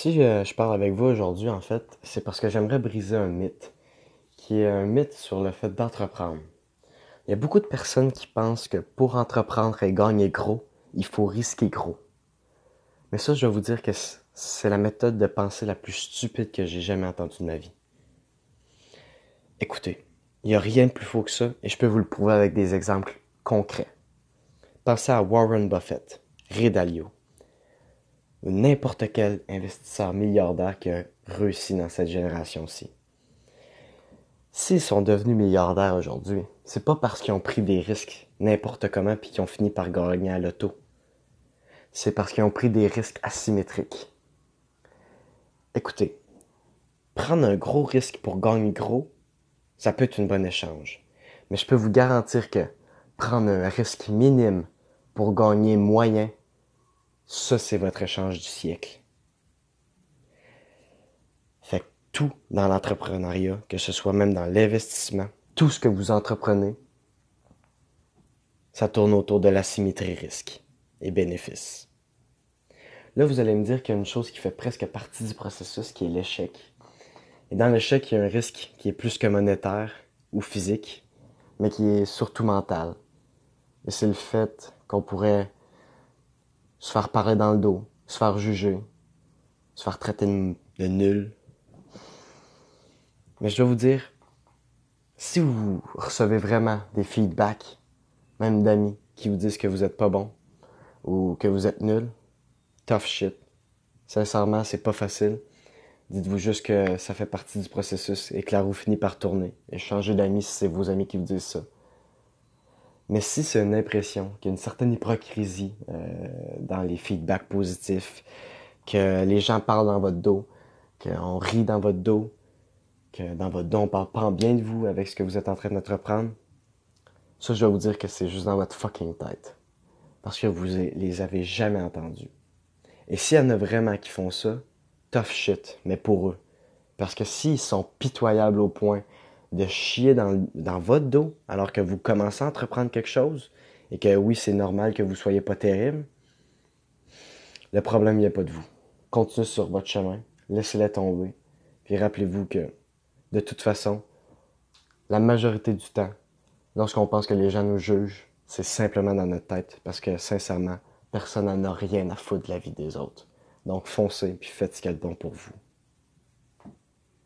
Si je parle avec vous aujourd'hui, en fait, c'est parce que j'aimerais briser un mythe, qui est un mythe sur le fait d'entreprendre. Il y a beaucoup de personnes qui pensent que pour entreprendre et gagner gros, il faut risquer gros. Mais ça, je dois vous dire que c'est la méthode de pensée la plus stupide que j'ai jamais entendue de ma vie. Écoutez, il n'y a rien de plus faux que ça, et je peux vous le prouver avec des exemples concrets. Pensez à Warren Buffett, Ray n'importe quel investisseur milliardaire qui a réussi dans cette génération-ci. S'ils sont devenus milliardaires aujourd'hui, c'est pas parce qu'ils ont pris des risques n'importe comment puis qu'ils ont fini par gagner à l'auto. C'est parce qu'ils ont pris des risques asymétriques. Écoutez, prendre un gros risque pour gagner gros, ça peut être une bonne échange. Mais je peux vous garantir que prendre un risque minime pour gagner moyen, ça c'est votre échange du siècle. Fait tout dans l'entrepreneuriat, que ce soit même dans l'investissement, tout ce que vous entreprenez, ça tourne autour de la symétrie risque et bénéfice. Là, vous allez me dire qu'il y a une chose qui fait presque partie du processus, qui est l'échec. Et dans l'échec, il y a un risque qui est plus que monétaire ou physique, mais qui est surtout mental. Et c'est le fait qu'on pourrait se faire parler dans le dos, se faire juger, se faire traiter de nul. Mais je dois vous dire, si vous recevez vraiment des feedbacks, même d'amis, qui vous disent que vous êtes pas bon ou que vous êtes nul, tough shit. Sincèrement, c'est pas facile. Dites-vous juste que ça fait partie du processus et que la roue finit par tourner. Et changez d'amis si c'est vos amis qui vous disent ça. Mais si c'est une impression, qu'il y a une certaine hypocrisie euh, dans les feedbacks positifs, que les gens parlent dans votre dos, qu'on rit dans votre dos, que dans votre dos on parle pas bien de vous avec ce que vous êtes en train d'entreprendre, ça je dois vous dire que c'est juste dans votre fucking tête. Parce que vous les avez jamais entendus. Et s'il y en a vraiment qui font ça, tough shit, mais pour eux. Parce que s'ils sont pitoyables au point de chier dans, dans, votre dos alors que vous commencez à entreprendre quelque chose et que oui, c'est normal que vous soyez pas terrible, le problème a pas de vous. Continuez sur votre chemin, laissez-les tomber, puis rappelez-vous que de toute façon, la majorité du temps, lorsqu'on pense que les gens nous jugent, c'est simplement dans notre tête parce que sincèrement, personne n'en a rien à foutre de la vie des autres. Donc foncez puis faites ce qu'il y a de bon pour vous.